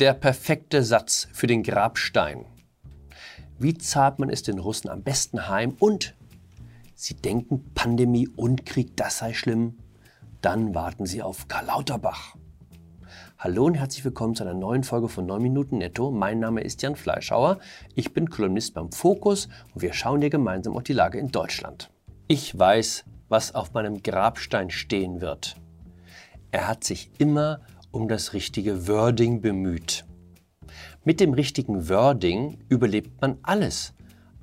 Der perfekte Satz für den Grabstein. Wie zahlt man es den Russen am besten heim? Und sie denken, Pandemie und Krieg, das sei schlimm. Dann warten sie auf Karl Lauterbach. Hallo und herzlich willkommen zu einer neuen Folge von 9 Minuten Netto. Mein Name ist Jan Fleischhauer. Ich bin Kolumnist beim Fokus und wir schauen dir gemeinsam auf die Lage in Deutschland. Ich weiß, was auf meinem Grabstein stehen wird. Er hat sich immer um das richtige Wording bemüht. Mit dem richtigen Wording überlebt man alles,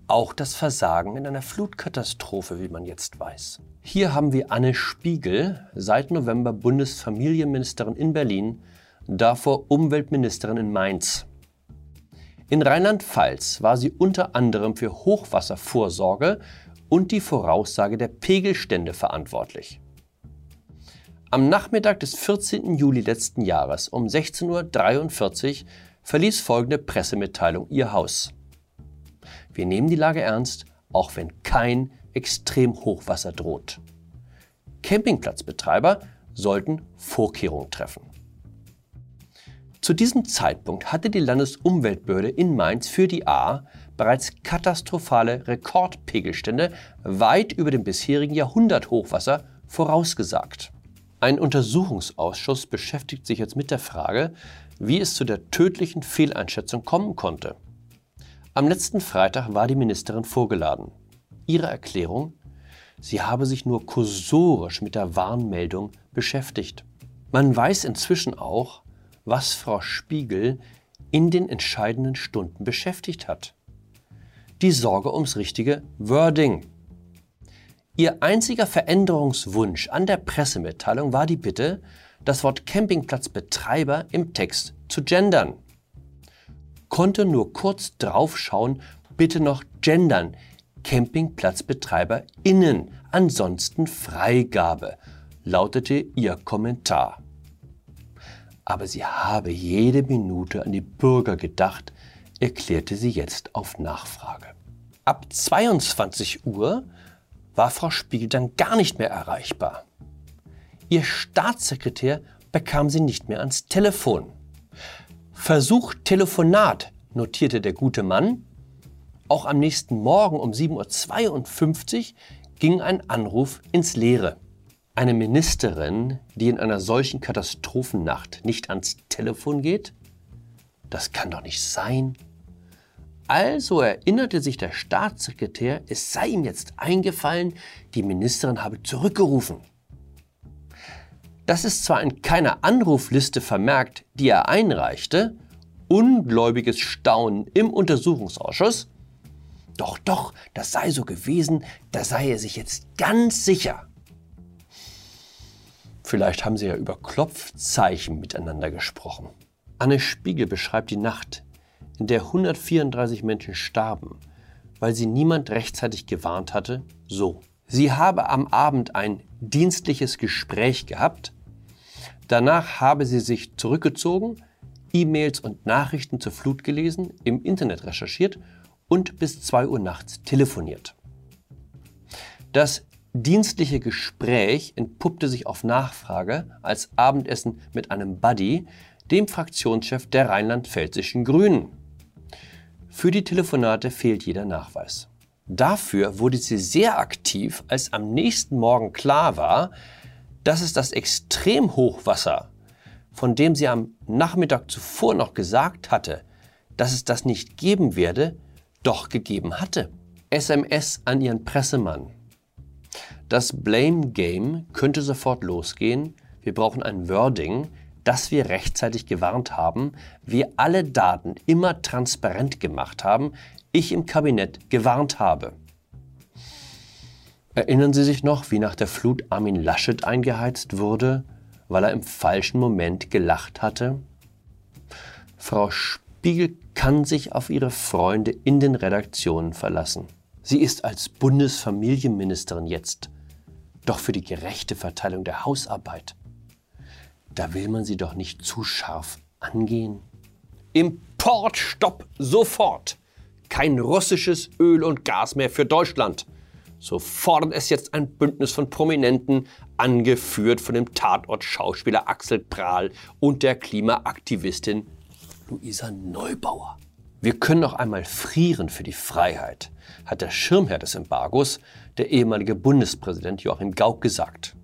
auch das Versagen in einer Flutkatastrophe, wie man jetzt weiß. Hier haben wir Anne Spiegel, seit November Bundesfamilienministerin in Berlin, davor Umweltministerin in Mainz. In Rheinland-Pfalz war sie unter anderem für Hochwasservorsorge und die Voraussage der Pegelstände verantwortlich. Am Nachmittag des 14. Juli letzten Jahres um 16.43 Uhr verließ folgende Pressemitteilung ihr Haus. Wir nehmen die Lage ernst, auch wenn kein Extremhochwasser droht. Campingplatzbetreiber sollten Vorkehrungen treffen. Zu diesem Zeitpunkt hatte die Landesumweltbehörde in Mainz für die A bereits katastrophale Rekordpegelstände weit über dem bisherigen Jahrhunderthochwasser vorausgesagt. Ein Untersuchungsausschuss beschäftigt sich jetzt mit der Frage, wie es zu der tödlichen Fehleinschätzung kommen konnte. Am letzten Freitag war die Ministerin vorgeladen. Ihre Erklärung, sie habe sich nur kursorisch mit der Warnmeldung beschäftigt. Man weiß inzwischen auch, was Frau Spiegel in den entscheidenden Stunden beschäftigt hat. Die Sorge ums richtige Wording. Ihr einziger Veränderungswunsch an der Pressemitteilung war die Bitte, das Wort Campingplatzbetreiber im Text zu gendern. Konnte nur kurz draufschauen, bitte noch gendern. CampingplatzbetreiberInnen, ansonsten Freigabe, lautete ihr Kommentar. Aber sie habe jede Minute an die Bürger gedacht, erklärte sie jetzt auf Nachfrage. Ab 22 Uhr war Frau Spiegel dann gar nicht mehr erreichbar. Ihr Staatssekretär bekam sie nicht mehr ans Telefon. Versuch Telefonat, notierte der gute Mann. Auch am nächsten Morgen um 7.52 Uhr ging ein Anruf ins Leere. Eine Ministerin, die in einer solchen Katastrophennacht nicht ans Telefon geht? Das kann doch nicht sein. Also erinnerte sich der Staatssekretär, es sei ihm jetzt eingefallen, die Ministerin habe zurückgerufen. Das ist zwar in keiner Anrufliste vermerkt, die er einreichte, ungläubiges Staunen im Untersuchungsausschuss, doch, doch, das sei so gewesen, da sei er sich jetzt ganz sicher. Vielleicht haben sie ja über Klopfzeichen miteinander gesprochen. Anne Spiegel beschreibt die Nacht, in der 134 Menschen starben, weil sie niemand rechtzeitig gewarnt hatte, so. Sie habe am Abend ein dienstliches Gespräch gehabt, danach habe sie sich zurückgezogen, E-Mails und Nachrichten zur Flut gelesen, im Internet recherchiert und bis 2 Uhr nachts telefoniert. Das dienstliche Gespräch entpuppte sich auf Nachfrage als Abendessen mit einem Buddy, dem Fraktionschef der rheinland-pfälzischen Grünen. Für die Telefonate fehlt jeder Nachweis. Dafür wurde sie sehr aktiv, als am nächsten Morgen klar war, dass es das Extremhochwasser, von dem sie am Nachmittag zuvor noch gesagt hatte, dass es das nicht geben werde, doch gegeben hatte. SMS an ihren Pressemann. Das Blame Game könnte sofort losgehen. Wir brauchen ein Wording, dass wir rechtzeitig gewarnt haben, wir alle Daten immer transparent gemacht haben, ich im Kabinett gewarnt habe. Erinnern Sie sich noch, wie nach der Flut Armin Laschet eingeheizt wurde, weil er im falschen Moment gelacht hatte? Frau Spiegel kann sich auf ihre Freunde in den Redaktionen verlassen. Sie ist als Bundesfamilienministerin jetzt, doch für die gerechte Verteilung der Hausarbeit da will man sie doch nicht zu scharf angehen. Importstopp sofort! Kein russisches Öl und Gas mehr für Deutschland. So fordert es jetzt ein Bündnis von Prominenten, angeführt von dem Tatort-Schauspieler Axel Prahl und der Klimaaktivistin Luisa Neubauer. Wir können noch einmal frieren für die Freiheit, hat der Schirmherr des Embargos, der ehemalige Bundespräsident Joachim Gauck, gesagt.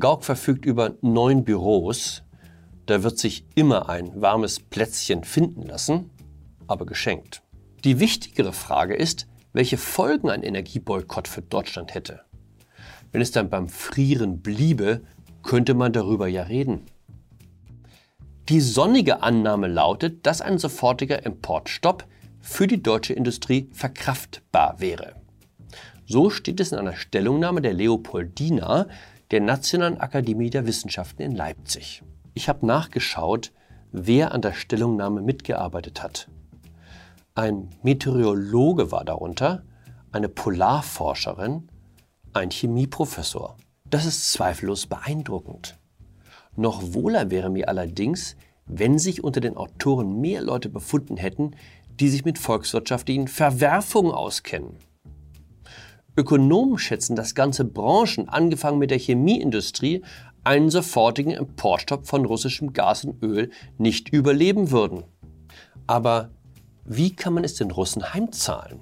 Gauck verfügt über neun Büros. Da wird sich immer ein warmes Plätzchen finden lassen, aber geschenkt. Die wichtigere Frage ist, welche Folgen ein Energieboykott für Deutschland hätte. Wenn es dann beim Frieren bliebe, könnte man darüber ja reden. Die sonnige Annahme lautet, dass ein sofortiger Importstopp für die deutsche Industrie verkraftbar wäre. So steht es in einer Stellungnahme der Leopoldina, der Nationalen Akademie der Wissenschaften in Leipzig. Ich habe nachgeschaut, wer an der Stellungnahme mitgearbeitet hat. Ein Meteorologe war darunter, eine Polarforscherin, ein Chemieprofessor. Das ist zweifellos beeindruckend. Noch wohler wäre mir allerdings, wenn sich unter den Autoren mehr Leute befunden hätten, die sich mit volkswirtschaftlichen Verwerfungen auskennen. Ökonomen schätzen, dass ganze Branchen, angefangen mit der Chemieindustrie, einen sofortigen Importstopp von russischem Gas und Öl nicht überleben würden. Aber wie kann man es den Russen heimzahlen?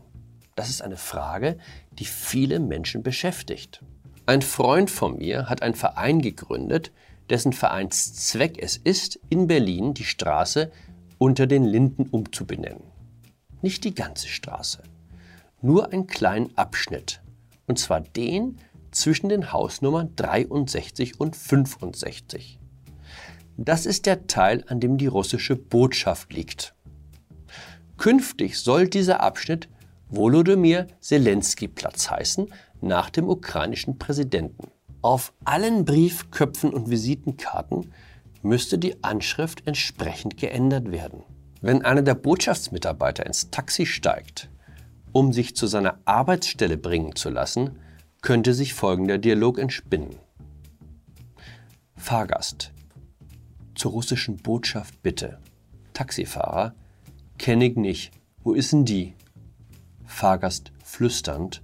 Das ist eine Frage, die viele Menschen beschäftigt. Ein Freund von mir hat einen Verein gegründet, dessen Vereinszweck es ist, in Berlin die Straße unter den Linden umzubenennen. Nicht die ganze Straße, nur einen kleinen Abschnitt, und zwar den zwischen den Hausnummern 63 und 65. Das ist der Teil, an dem die russische Botschaft liegt. Künftig soll dieser Abschnitt Volodymyr Zelensky Platz heißen, nach dem ukrainischen Präsidenten. Auf allen Briefköpfen und Visitenkarten müsste die Anschrift entsprechend geändert werden. Wenn einer der Botschaftsmitarbeiter ins Taxi steigt, um sich zu seiner Arbeitsstelle bringen zu lassen, könnte sich folgender Dialog entspinnen. Fahrgast. Zur russischen Botschaft bitte. Taxifahrer. Kenne ich nicht. Wo ist denn die? Fahrgast flüsternd.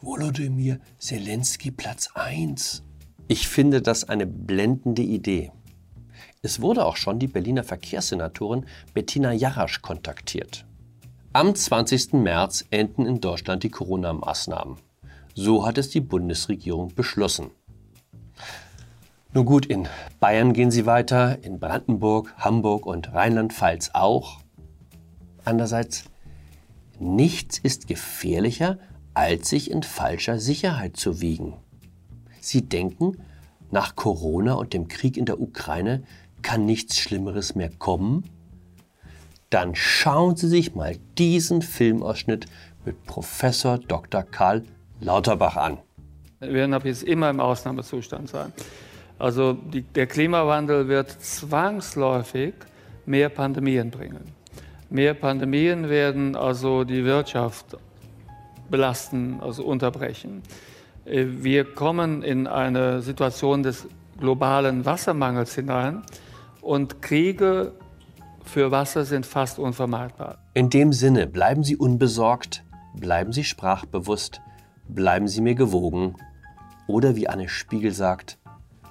Volodymyr Zelensky Platz 1. Ich finde das eine blendende Idee. Es wurde auch schon die Berliner Verkehrssenatorin Bettina Jarasch kontaktiert. Am 20. März enden in Deutschland die Corona-Maßnahmen. So hat es die Bundesregierung beschlossen. Nun gut, in Bayern gehen sie weiter, in Brandenburg, Hamburg und Rheinland-Pfalz auch. Andererseits Nichts ist gefährlicher, als sich in falscher Sicherheit zu wiegen. Sie denken, nach Corona und dem Krieg in der Ukraine kann nichts Schlimmeres mehr kommen? Dann schauen Sie sich mal diesen Filmausschnitt mit Professor Dr. Karl Lauterbach an. Wir werden ab jetzt immer im Ausnahmezustand sein. Also die, der Klimawandel wird zwangsläufig mehr Pandemien bringen. Mehr Pandemien werden also die Wirtschaft belasten, also unterbrechen. Äh, wir kommen in eine Situation des globalen Wassermangels hinein und Kriege für Wasser sind fast unvermeidbar. In dem Sinne, bleiben Sie unbesorgt, bleiben Sie sprachbewusst, bleiben Sie mir gewogen oder wie Anne Spiegel sagt,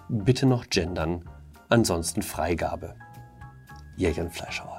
bitte noch gendern, ansonsten Freigabe. Ihr Fleischhauer.